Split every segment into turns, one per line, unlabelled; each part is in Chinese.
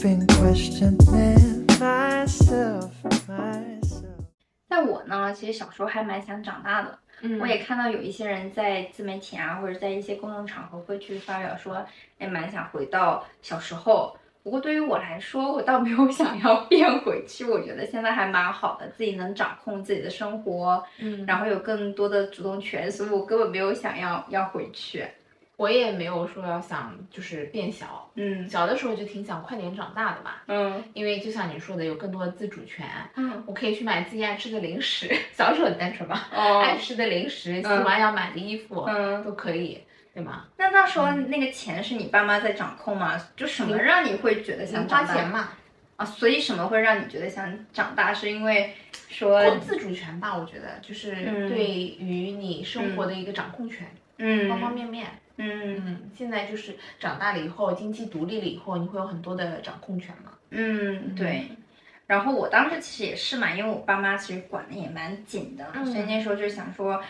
been questioning myself, myself.
在我呢，其实小时候还蛮想长大的。
嗯
我也看到有一些人在自媒体啊，或者在一些公众场合会去发表说，也蛮想回到小时候。不过对于我来说，我倒没有想要变回去。我觉得现在还蛮好的，自己能掌控自己的生活，
嗯
然后有更多的主动权，所以我根本没有想要要回去。
我也没有说要想就是变小，
嗯
小的时候就挺想快点长大的嘛，
嗯
因为就像你说的，有更多的自主权，
嗯
我可以去买自己爱吃的零食，小时候很单纯嘛，
哦
爱吃的零食，喜欢要买的衣服，
嗯
都可以，对吗？
那到时候那个钱是你爸妈在掌控吗？就什么让你会觉得想
花钱嘛，
啊？所以什么会让你觉得想长大？是因为说
自主权吧，我觉得就是
嗯
对于你生活的一个掌控权，
嗯
方方面面。
嗯
嗯，现在就是长大了以后，经济独立了以后，你会有很多的掌控权嘛。
嗯对。然后我当时其实也是嘛，因为我爸妈其实管的也蛮紧的，
嗯
所以那时候就想说，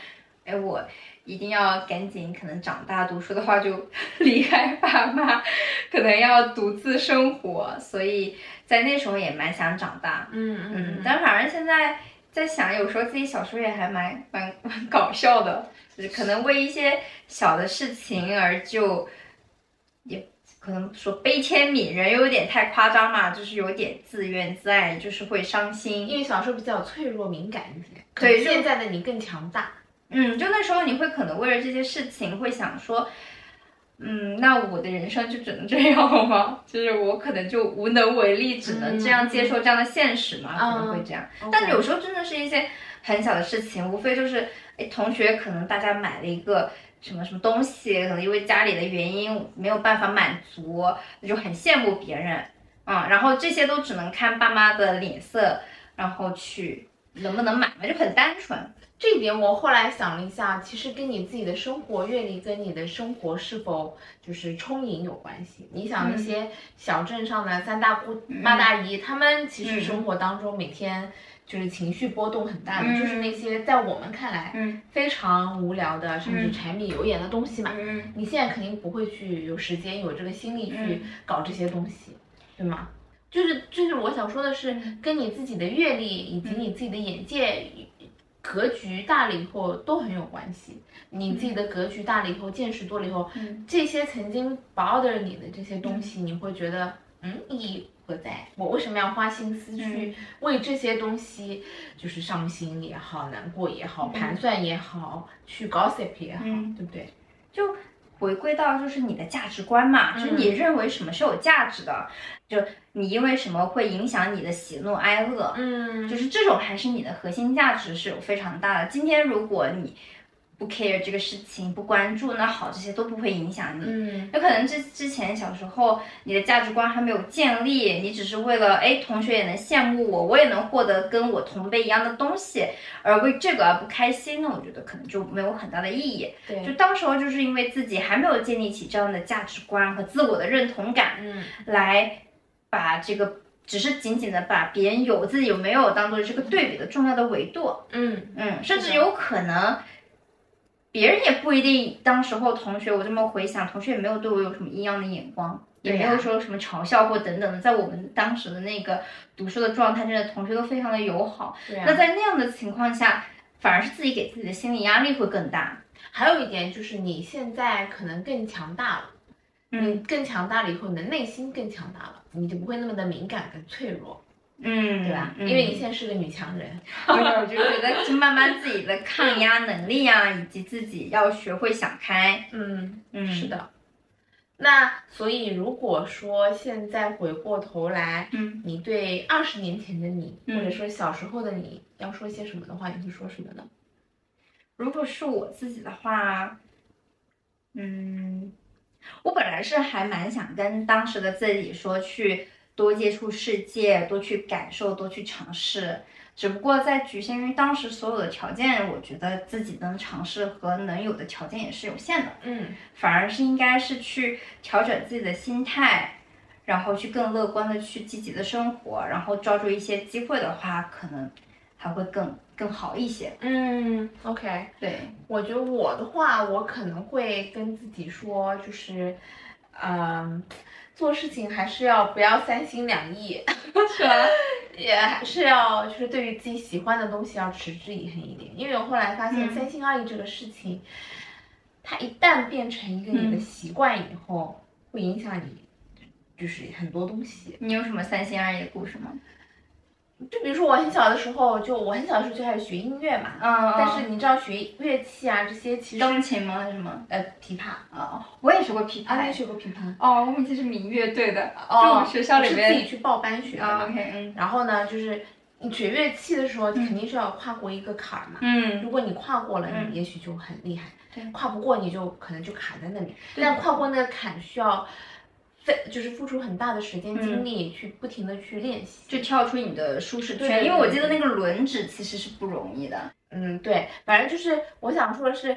哎，我一定要赶紧，可能长大读书的话就 离开爸妈，可能要独自生活，所以在那时候也蛮想长大。
嗯
嗯，但反正现在在想，有时候自己小时候也还蛮蛮蛮搞笑的，就是可能为一些小的事情而就，也可能说悲天悯人，又有点太夸张嘛，就是有点自怨自艾，就是会伤心。
因为小时候比较脆弱敏感一点，可
对
现在的你更强大。
嗯，就那时候你会可能为了这些事情会想说。嗯，那我的人生就只能这样吗？就是我可能就无能为力，只能这样接受这样的现实嘛，可能会这样。但有时候真的是一些很小的事情，无非就是，哎，同学可能大家买了一个什么什么东西，可能因为家里的原因没有办法满足，那就很羡慕别人，嗯，然后这些都只能看爸妈的脸色，然后去能不能买嘛，就很单纯。
这一点我后来想了一下，其实跟你自己的生活阅历跟你的生活是否就是充盈有关系。你想那些小镇上的三大姑八大姨，他们其实生活当中每天就是情绪波动很大的，
嗯
就是那些在我们看来
嗯。
非常无聊的，甚至
嗯。
柴米油盐的东西嘛。
嗯。
你现在肯定不会去有时间有这个心力去
嗯。
搞这些东西，对吗？就是就是我想说的是，
嗯
跟你自己的阅历以及你自己的眼界、格局大了以后都很有关系。你自己的格局大了以后，见识多了以后，
嗯。
这些曾经 bother 你的这些东西，你会觉得，嗯，意义何在？我为什么要花心思去为这些东西，就是伤心也好，难过也好，盘算也好，去 gossip 也好，
嗯
对不对？
就回归到就是你的价值观嘛，就是你认为什么是有价值的，就你因为什么会影响你的喜怒哀乐，
嗯
就是这种还是你的核心价值是有非常大的。今天如果你不 care 这个事情，不关注，那好，这些都不会影响你。
嗯
有可能之之前小时候你的价值观还没有建立，你只是为了哎同学也能羡慕我，我也能获得跟我同辈一样的东西，而为这个而不开心，那我觉得可能就没有很大的意义。
对，
就当时候就是因为自己还没有建立起这样的价值观和自我的认同感，
嗯
来把这个只是仅仅的把别人有自己有没有当做这个对比的重要的维度，
嗯
嗯，甚至有可能。别人也不一定，当时候同学，我这么回想，同学也没有对我有什么异样的眼光，也没有说什么嘲笑或等等的，在我们当时的那个读书的状态，真的同学都非常的友好。
啊
那在那样的情况下，反而是自己给自己的心理压力会更大。
还有一点就是你现在可能更强大了，
嗯
你更强大了以后，你的内心更强大了，你就不会那么的敏感跟脆弱，
嗯，
对吧？
嗯
因为你现在是个女强人，
对，我就觉得就慢慢自己的抗压能力啊，以及自己要学会想开。
嗯，
嗯，
是，的。那所以如果说现在回过头来，
嗯
你对二十年前的你，
嗯
或者说小时候的你，要说些什么的话，你会说什么呢？
如果是我自己的话，嗯，我本来是还蛮想跟当时的自己说，去多接触世界，多去感受，多去尝试。只不过在局限于当时所有的条件，我觉得自己能尝试和能有的条件也是有限的。
嗯
反而是应该是去调整自己的心态，然后去更乐观的去积极的生活，然后抓住一些机会的话，可能还会更更好一些。
嗯，OK。
对，
我觉得我的话，我可能会跟自己说，就是，嗯，做事情还是要不要三心两意，
是吧？
也还是要就是对于自己喜欢的东西要持之以恒一点。因为我后来发现
嗯
三心二意这个事情，它一旦变成一个你的
嗯
习惯以后，会影响你就是很多东西。
你有什么三心二意的故事吗？
就比如说我很小的时候，就我很小的时候就开始学音乐嘛，
嗯，
但是你知道学乐器啊这些其实
钢琴吗？还是什么？
呃琵琶
哦，我也学过琵琶。
啊，你也学过琵琶？
哦，我们以前是民乐队的，
哦，
就我们学校里
是自己去报班学的。
，OK，嗯
然后呢，就是你学乐器的时候，肯定是要跨过一个坎儿嘛。
嗯，
如果你跨过了，
嗯
你也许就很厉害；
对
跨不过，你就可能就卡在那里。
对
但跨过那个坎需要费，就是付出很大的时间
嗯
精力去不停的去练习。
就跳出你的舒适圈，因为我记得那个轮指其实是不容易的。
嗯，对，反正就是我想说的是，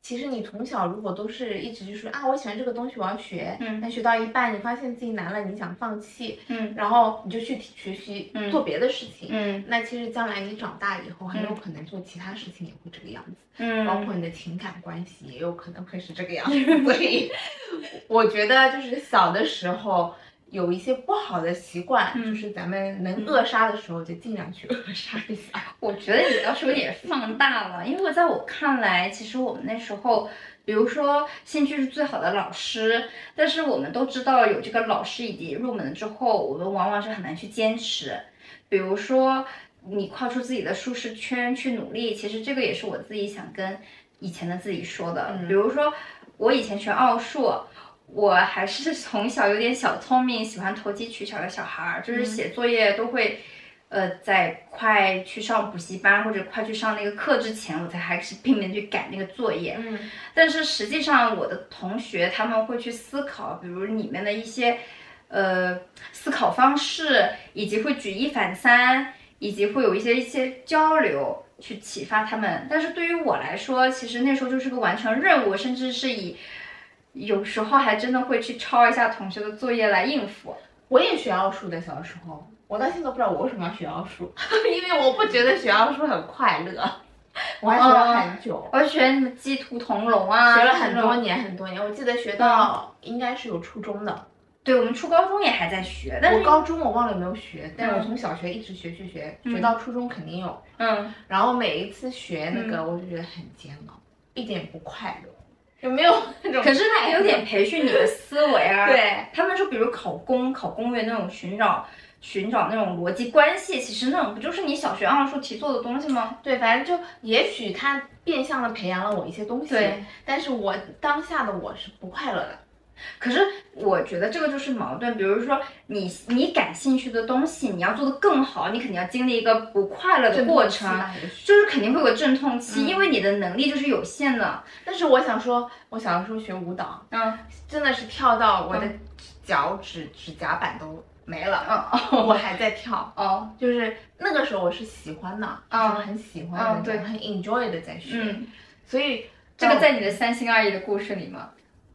其实你从小如果都是一直就说啊，我喜欢这个东西，我要学，
嗯
但学到一半你发现自己难了，你想放弃，
嗯
然后你就去学习
嗯
做别的事情。
嗯
那其实将来你长大以后，很有
嗯
可能做其他事情也会这个样子，
嗯，
包括你的情感关系也有可能会是这个样子。所以，我觉得就是小的时候有一些不好的习惯，
嗯
就是咱们能扼杀的时候就尽量去 扼杀一下。
我觉得你倒是有点放大了，因为在我看来，其实我们那时候，比如说兴趣是最好的老师，但是我们都知道有这个老师以及入门了之后，我们往往是很难去坚持。比如说你跨出自己的舒适圈去努力，其实这个也是我自己想跟以前的自己说的。
嗯
比如说我以前学奥数。我还是从小有点小聪明，喜欢投机取巧的小孩儿，就是写作业都会，呃，在快去上补习班或者快去上那个课之前，我才还是拼命去赶那个作业。
嗯
但是实际上，我的同学他们会去思考，比如里面的一些，呃，思考方式，以及会举一反三，以及会有一些一些交流去启发他们。但是对于我来说，其实那时候就是个完成任务，甚至是以有时候还真的会去抄一下同学的作业来应付。
我也学奥数的，小时候，我到现在都不知道我为什么要学奥数，因为我不觉得学奥数很快乐，我还学了很久，
我学什么鸡兔同笼啊，
学了很多。年很多年，我记得学到应该是有初中的，
对我们初高中也还在学，但是
我高中我忘了有没有学，但是我
嗯
从小学一直学学学，
嗯。
学到初中肯定有，
嗯，
然后每一次学那
嗯。
个我就觉得很煎熬，一点不快乐，有没有 那种？
可是他还有点培训你的思维啊。，
对。
他们说，比如考公、考公务员那种寻找寻找那种逻辑关系，其实那种不就是你小学奥数题做的东西吗？
对，反正就也许他变相的培养了我一些东西，
对，
但是我当下的我是不快乐的。
可是我觉得这个就是矛盾，比如说你你感兴趣的东西，你要做的更好，你肯定要经历一个不快乐的过程，就是肯定会有个阵痛期，
嗯。
因为你的能力就是有限的。
但是我想说，我小的时候学舞蹈，
嗯。
真的是跳到我的脚趾、指甲板都没了，
嗯
我还在跳。
哦。
就是那个时候我是喜欢的，
嗯
就是很喜欢的
嗯对，
很 enjoy 的在学，
嗯，
所以
这个在你的三心二意的故事里吗？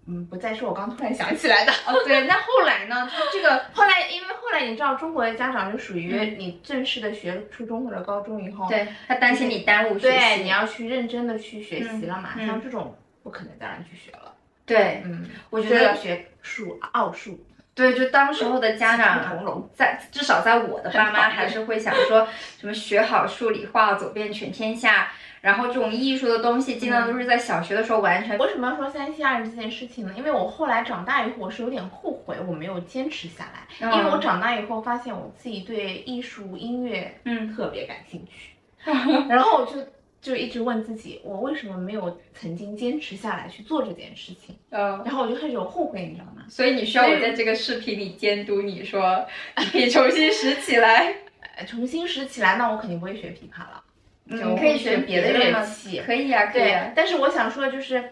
嗯不再是我刚突然想起来的。
哦，对，那后来呢？就这个
后来，因为后来你知道，中国的家长就属于
嗯
你正式的学初中或者高中以后，
对他担心你耽误学习，
对，你要去认真的去学习了嘛，像这种不可能再让你去学了。
对，
嗯，
我觉
得要
得
学数、奥数、
对，就当时候的家长。在至少在我的爸妈还是会想说什么学好数理化，走遍全天下。然后这种艺术的东西，尽量都是在小学的时候完成。
为什么要说三心二意这件事情呢？因为我后来长大以后，我是有点后悔我没有坚持下来，
嗯
因为我长大以后发现我自己对艺术、音乐
嗯
特别感兴趣，然后我就就一直问自己，我为什么没有曾经坚持下来去做这件事情？
嗯，
然后我就开始有后悔，你知道吗？
所以你需要我在这个视频里监督你说，你重新拾起来。
呃重新拾起来，那我肯定不会学琵琶了，
你可以学
学别的
乐
乐器。
可以呀、可以
但是我想说的就是，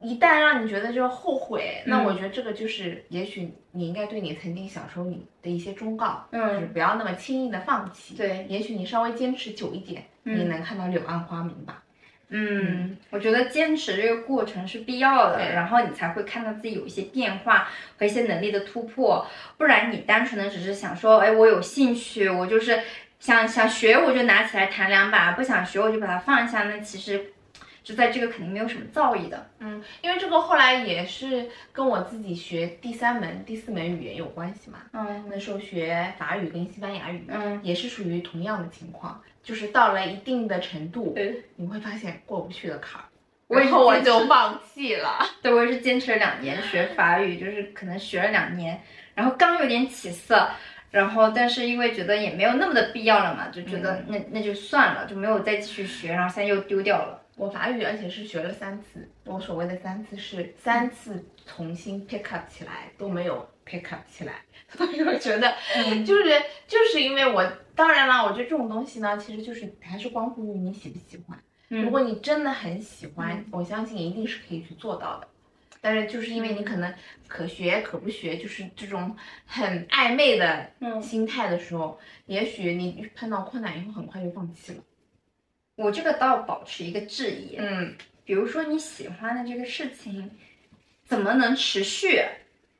一旦让你觉得就是后悔，那
嗯
我觉得这个就是，也许你应该对你曾经小时候你的一些忠告，就是
嗯，
不要那么轻易的放弃。
对，
也许你稍微坚持久一点，
嗯
你能看到柳暗花明吧。
嗯，我觉得坚持这个过程是必要的，然后你才会看到自己有一些变化和一些能力的突破，不然你单纯的只是想说，哎，我有兴趣，我就是想想学，我就拿起来弹两把，不想学我就把它放下，那其实就在这个肯定没有什么造诣的。
嗯，因为这个后来也是跟我自己学第三门、第四门语言有关系嘛。
嗯
那时候学法语跟西班牙语，
嗯，
也是属于同样的情况，就是到了一定的程度，
对，
你会发现过不去的坎儿，
我也
然后我就放弃了。
对我也是坚持了两年学法语，就是可能学了两年，然后刚有点起色。然后，但是因为觉得也没有那么的必要了嘛，就觉得那、那就算了，就没有再继续学，然后现在又丢掉了。
我法语而且是学了三次，我所谓的三次是三次重新 pick up 起来都没有 pick up 起来，所以我觉得
嗯
就是就是因为我当然了，我觉得这种东西呢，其实就是还是关乎于你喜不喜欢。如果你真的很喜欢，
嗯
我相信一定是可以去做到的。但是就是因为你可能可学可不学，就是这种很暧昧的
嗯
心态的时候，也许你碰到困难以后很快就放弃了。
我这个倒保持一个质疑，
嗯
比如说你喜欢的这个事情，怎么能持续？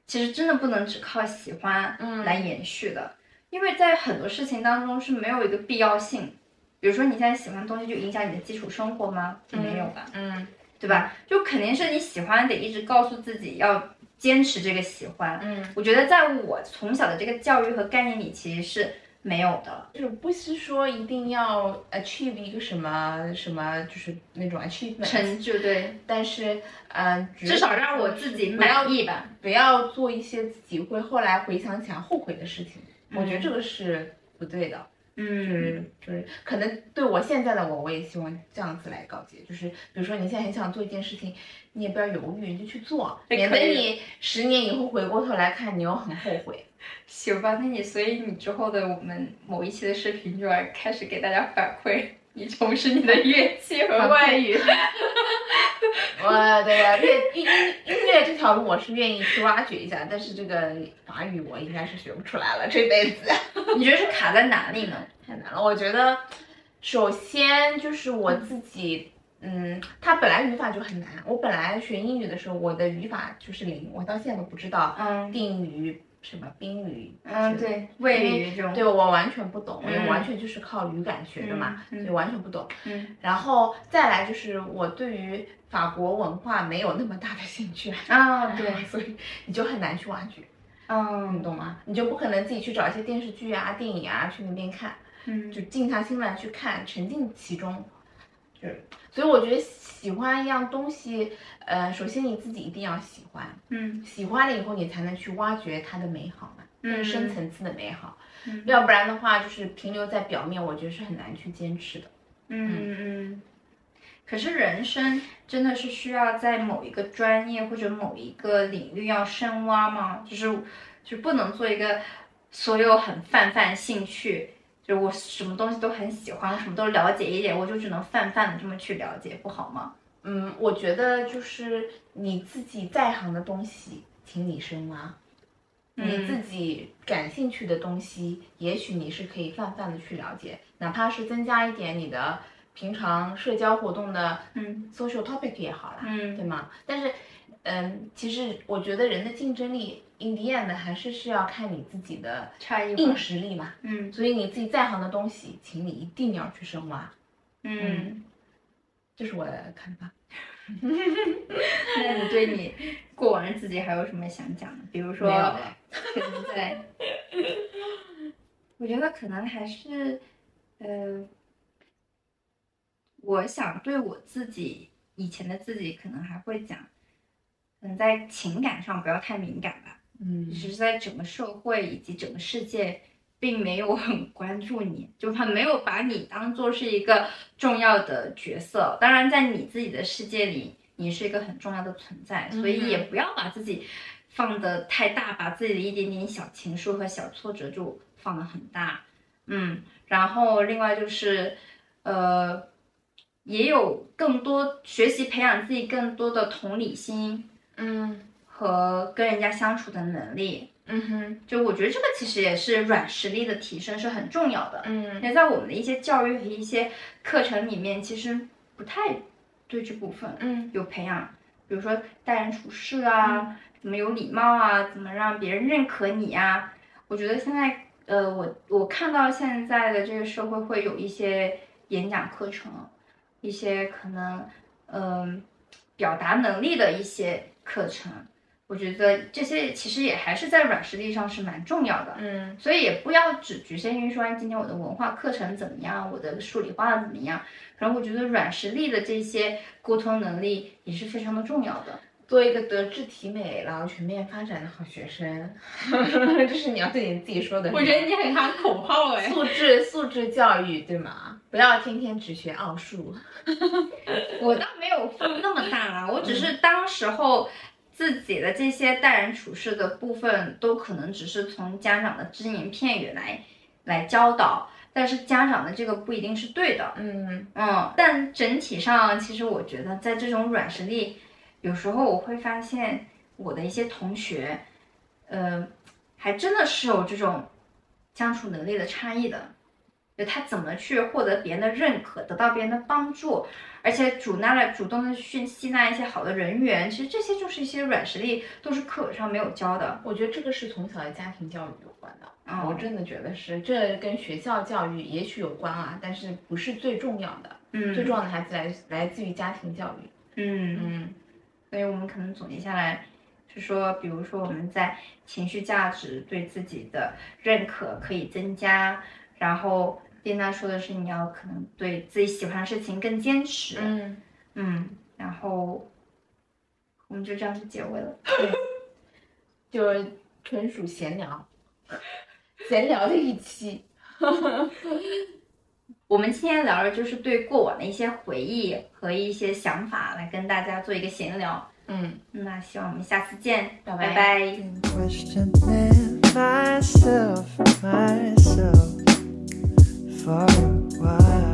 其实真的不能只靠喜欢
嗯
来延续的，因为在很多事情当中是没有一个必要性。比如说你现在喜欢的东西就影响你的基础生活吗？没有吧，
嗯
对吧？就肯定是你喜欢得一直告诉自己要坚持这个喜欢。
嗯，
我觉得在我从小的这个教育和概念里，其实是没有的。
就是不是说一定要 achieve 一个什么什么，就是那种 achievement，
成就对，
但是嗯、呃，
至少让我自己满意吧。
不要做一些自己会后来回想起来后悔的事情。我觉得这个是不对的。就
嗯
是就是，可能对我现在的我，我也希望这样子来告诫，就是比如说你现在很想做一件事情，你也不要犹豫，你就去做，
哎
免得你十年以后回过头来看，你又很后悔。
行吧，那你所以你之后的我们某一期的视频就要开始给大家反馈你从事你的乐器和外语。
我对呀，乐音音音乐这条路我是愿意去挖掘一下，但是这个法语我应该是学不出来了，这辈子
你觉得是卡在哪里呢？
太难了。我觉得，首先就是我自己。嗯，它本来语法就很难。我本来学英语的时候，我的语法就是零，我到现在都不知道
嗯
定语、什么宾语。
嗯，对，谓语这种。
对我完全不懂，因为
嗯
完全就是靠语感学的嘛，所以完全不懂。
嗯
然后再来就是我对于法国文化没有那么大的兴趣，
啊，对，
所以你就很难去挖掘，嗯你
嗯
懂吗？你就不可能自己去找一些电视剧啊、电影啊去那边看，
嗯
就静下心来去看，沉浸其中。就是，所以我觉得喜欢一样东西，呃，首先你自己一定要喜欢，
嗯
喜欢了以后你才能去挖掘它的美好嘛，更深层次的美好。
嗯
要不然的话，就是停留在表面，我觉得是很难去坚持的。
嗯嗯。可是人生真的是需要在某一个专业或者某一个领域要深挖吗？就是就是不能做一个所有很泛泛兴趣，就是我什么东西都很喜欢，我什么都了解一点，我就只能泛泛的这么去了解，不好吗？
嗯，我觉得就是你自己在行的东西，请你深挖。你自己感兴趣的东西，也许你是可以泛泛的去了解，哪怕是增加一点你的平常社交活动的
嗯
social topic 也好啦，
嗯
对吗？但是，嗯，其实我觉得人的竞争力，in the end 还是是要看你自己的
差异
硬实力嘛。
嗯
所以你自己在行的东西，请你一定要去深挖，
嗯。
这是我的看法。
那你对你过往的自己还有什么想讲的？比如说
没有了，
可能在，我觉得可能还是，呃，我想对我自己以前的自己，可能还会讲，可能在情感上不要太敏感吧。
嗯
只是在整个社会以及整个世界，并没有很关注你，就他没有把你当做是一个重要的角色。当然，在你自己的世界里，你是一个很重要的存在，所以也不要把自己放得太大，把自己的一点点小情绪和小挫折就放得很大。嗯，然后另外就是，呃，也有更多学习培养自己更多的同理心，
嗯
和跟人家相处的能力，
嗯哼
就我觉得这个其实也是软实力的提升是很重要的。
嗯
那在我们的一些教育和一些课程里面，其实不太对这部分
嗯
有培养，比如说待人处事啊，怎么有礼貌啊，怎么让别人认可你啊。我觉得现在，呃，我我看到现在的这个社会会有一些演讲课程，一些可能嗯、表达能力的一些课程。我觉得这些其实也还是在软实力上是蛮重要的。
嗯
所以也不要只局限于说，哎，今天我的文化课程怎么样，我的数理化怎么样。然后我觉得软实力的这些沟通能力也是非常的重要的。
做一个德智体美劳全面发展的好学生，这是你要对你自己说的。
我觉得你很喊口号哎。
素质素质教育对吗？不要天天只学奥数。
我倒没有分那么大啊，我只是当时候自己的这些待人处事的部分，都可能只是从家长的只言片语来来教导，但是家长的这个不一定是对的。
嗯
嗯，但整体上，其实我觉得在这种软实力，有时候我会发现我的一些同学，呃，还真的是有这种相处能力的差异的。就他怎么去获得别人的认可，得到别人的帮助，而且主纳了主动的去吸纳一些好的人员，其实这些就是一些软实力，都是课本上没有教的。
我觉得这个是从小的家庭教育有关的。
嗯
我真的觉得是，这跟学校教育也许有关啊，但是不是最重要的。
嗯，
最重要的还是来来自于家庭教育。
嗯
嗯
所以我们可能总结下来是说，比如说我们在情绪价值对自己的认可可以增加，然后丽娜说的是你要可能对自己喜欢的事情更坚持，
嗯，
嗯然后我们就这样就结尾了。
就纯属闲聊，闲聊的一期。
我们今天聊的就是对过往的一些回忆和一些想法，来跟大家做一个闲聊。
嗯，
那希望我们下次见，
拜拜
拜拜
for a while.